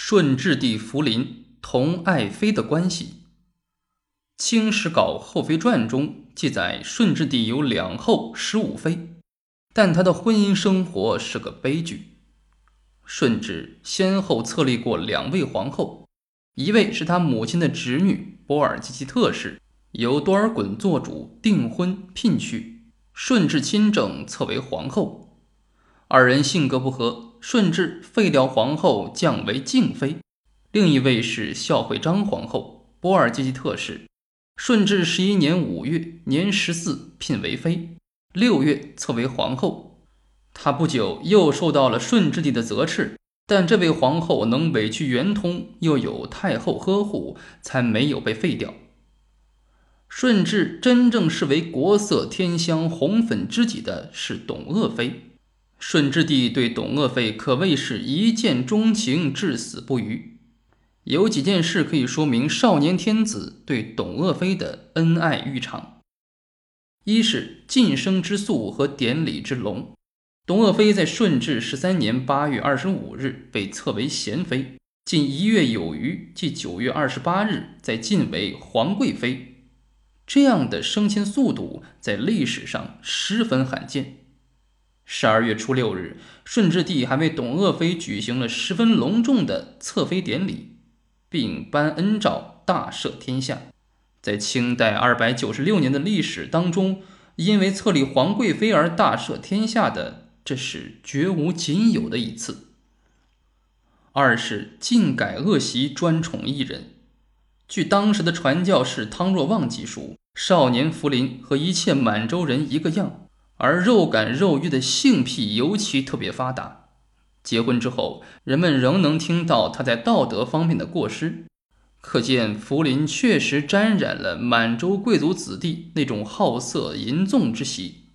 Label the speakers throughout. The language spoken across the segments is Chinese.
Speaker 1: 顺治帝福临同爱妃的关系。《清史稿后妃传》中记载，顺治帝有两后十五妃，但他的婚姻生活是个悲剧。顺治先后册立过两位皇后，一位是他母亲的侄女波尔济吉特氏，由多尔衮做主订婚聘娶，顺治亲政册为皇后。二人性格不合，顺治废掉皇后，降为静妃。另一位是孝惠章皇后波尔济吉特氏，顺治十一年五月，年十四，聘为妃，六月册为皇后。她不久又受到了顺治帝的责斥，但这位皇后能委曲圆通，又有太后呵护，才没有被废掉。顺治真正视为国色天香、红粉知己的是董鄂妃。顺治帝对董鄂妃可谓是一见钟情，至死不渝。有几件事可以说明少年天子对董鄂妃的恩爱欲长：一是晋升之速和典礼之隆。董鄂妃在顺治十三年八月二十五日被册为贤妃，近一月有余，即九月二十八日，在晋为皇贵妃。这样的升迁速度在历史上十分罕见。十二月初六日，顺治帝还为董鄂妃举行了十分隆重的册妃典礼，并颁恩诏大赦天下。在清代二百九十六年的历史当中，因为册立皇贵妃而大赦天下的。这是绝无仅有的一次。二是尽改恶习，专宠一人。据当时的传教士汤若望记述，少年福临和一切满洲人一个样，而肉感肉欲的性癖尤其特别发达。结婚之后，人们仍能听到他在道德方面的过失，可见福临确实沾染了满洲贵族子弟那种好色淫纵之习。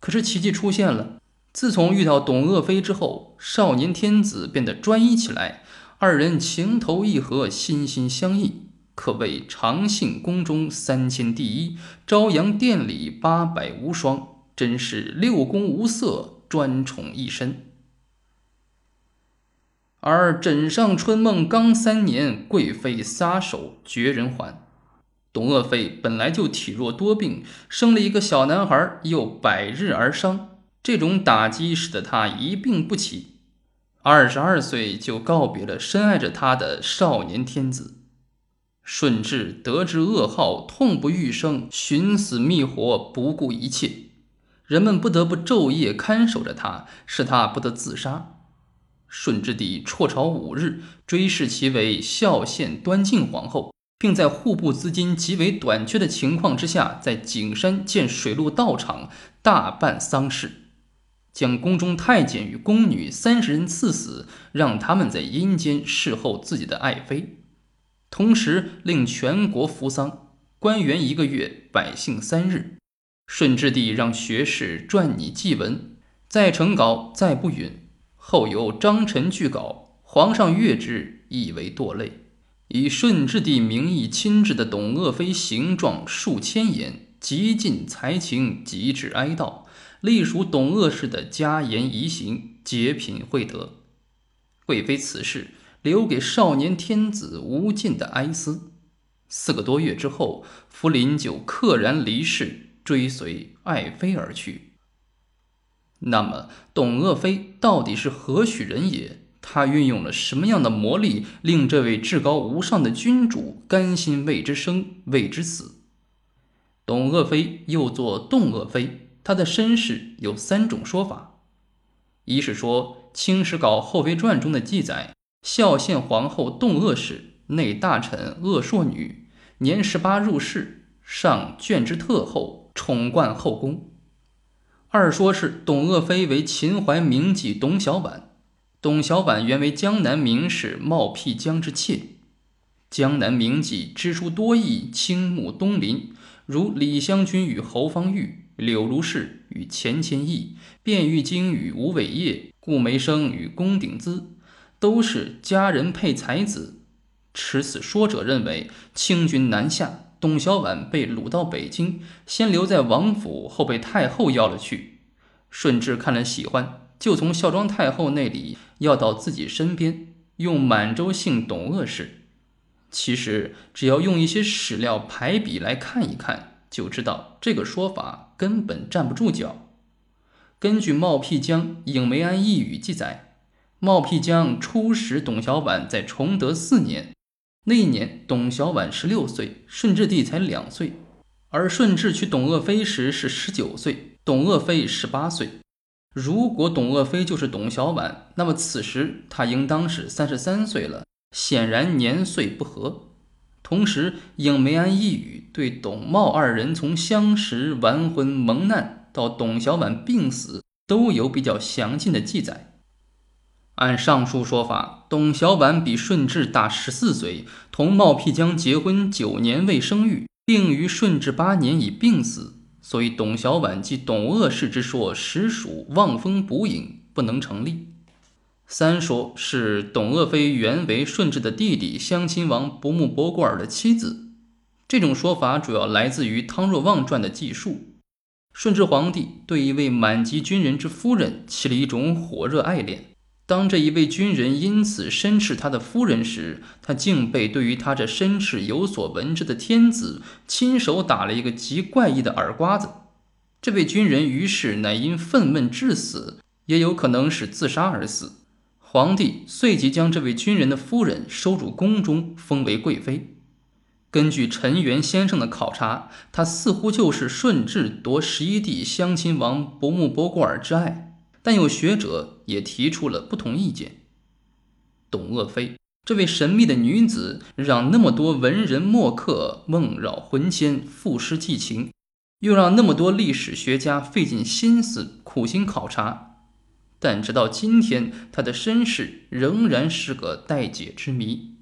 Speaker 1: 可是奇迹出现了。自从遇到董鄂妃之后，少年天子变得专一起来，二人情投意合，心心相印，可谓长信宫中三千第一，朝阳殿里八百无双，真是六宫无色，专宠一身。而枕上春梦刚三年，贵妃撒手绝人寰。董鄂妃本来就体弱多病，生了一个小男孩，又百日而伤。这种打击使得她一病不起，二十二岁就告别了深爱着她的少年天子。顺治得知噩耗，痛不欲生，寻死觅活，不顾一切。人们不得不昼夜看守着他，使他不得自杀。顺治帝辍朝五日，追谥其为孝献端敬皇后，并在户部资金极为短缺的情况之下，在景山建水陆道场，大办丧事。将宫中太监与宫女三十人赐死，让他们在阴间侍候自己的爱妃，同时令全国服丧，官员一个月，百姓三日。顺治帝让学士撰拟祭文，再成稿，再不允。后由张臣具稿，皇上阅之，亦为堕泪。以顺治帝名义亲制的董鄂妃形状数千言，极尽才情，极致哀悼。隶属董鄂氏的家言遗行，极品惠德。贵妃此事留给少年天子无尽的哀思。四个多月之后，福临就溘然离世，追随爱妃而去。那么，董鄂妃到底是何许人也？她运用了什么样的魔力，令这位至高无上的君主甘心为之生，为之死？董鄂妃又作动鄂妃。她的身世有三种说法：一是说《清史稿后妃传》中的记载，孝献皇后动鄂氏，内大臣鄂硕女，年十八入仕，上眷之特厚，宠冠后宫；二说是董鄂妃为秦淮名妓董小宛，董小宛原为江南名士冒辟疆之妾，江南名妓知书多艺，倾慕东林，如李香君与侯方域。柳如是与钱谦益、卞玉京与吴伟业、顾梅生与龚鼎孳，都是佳人配才子。持此说者认为，清军南下，董小宛被掳到北京，先留在王府，后被太后要了去。顺治看了喜欢，就从孝庄太后那里要到自己身边。用满洲姓董鄂氏。其实，只要用一些史料排比来看一看，就知道这个说法根本站不住脚。根据冒辟疆《影梅庵异语》记载，冒辟疆初使董小宛在崇德四年，那一年董小宛十六岁，顺治帝才两岁，而顺治娶董鄂妃时是十九岁，董鄂妃十八岁。如果董鄂妃就是董小宛，那么此时她应当是三十三岁了。显然年岁不合，同时影梅庵一语对董茂二人从相识、完婚、蒙难到董小宛病死都有比较详尽的记载。按上述说法，董小宛比顺治大十四岁，同茂辟疆结婚九年未生育，并于顺治八年已病死，所以董小宛即董鄂氏之说实属望风捕影，不能成立。三说是董鄂妃原为顺治的弟弟襄亲王博木博固尔的妻子，这种说法主要来自于汤若望传的记述。顺治皇帝对一位满级军人之夫人起了一种火热爱恋，当这一位军人因此申斥他的夫人时，他竟被对于他这申斥有所闻之的天子亲手打了一个极怪异的耳刮子。这位军人于是乃因愤懑致死，也有可能是自杀而死。皇帝遂即将这位军人的夫人收入宫中，封为贵妃。根据陈元先生的考察，他似乎就是顺治夺十一弟襄亲王博木博固尔之爱。但有学者也提出了不同意见。董鄂妃这位神秘的女子，让那么多文人墨客梦绕魂牵，赋诗寄情，又让那么多历史学家费尽心思苦心考察。但直到今天，她的身世仍然是个待解之谜。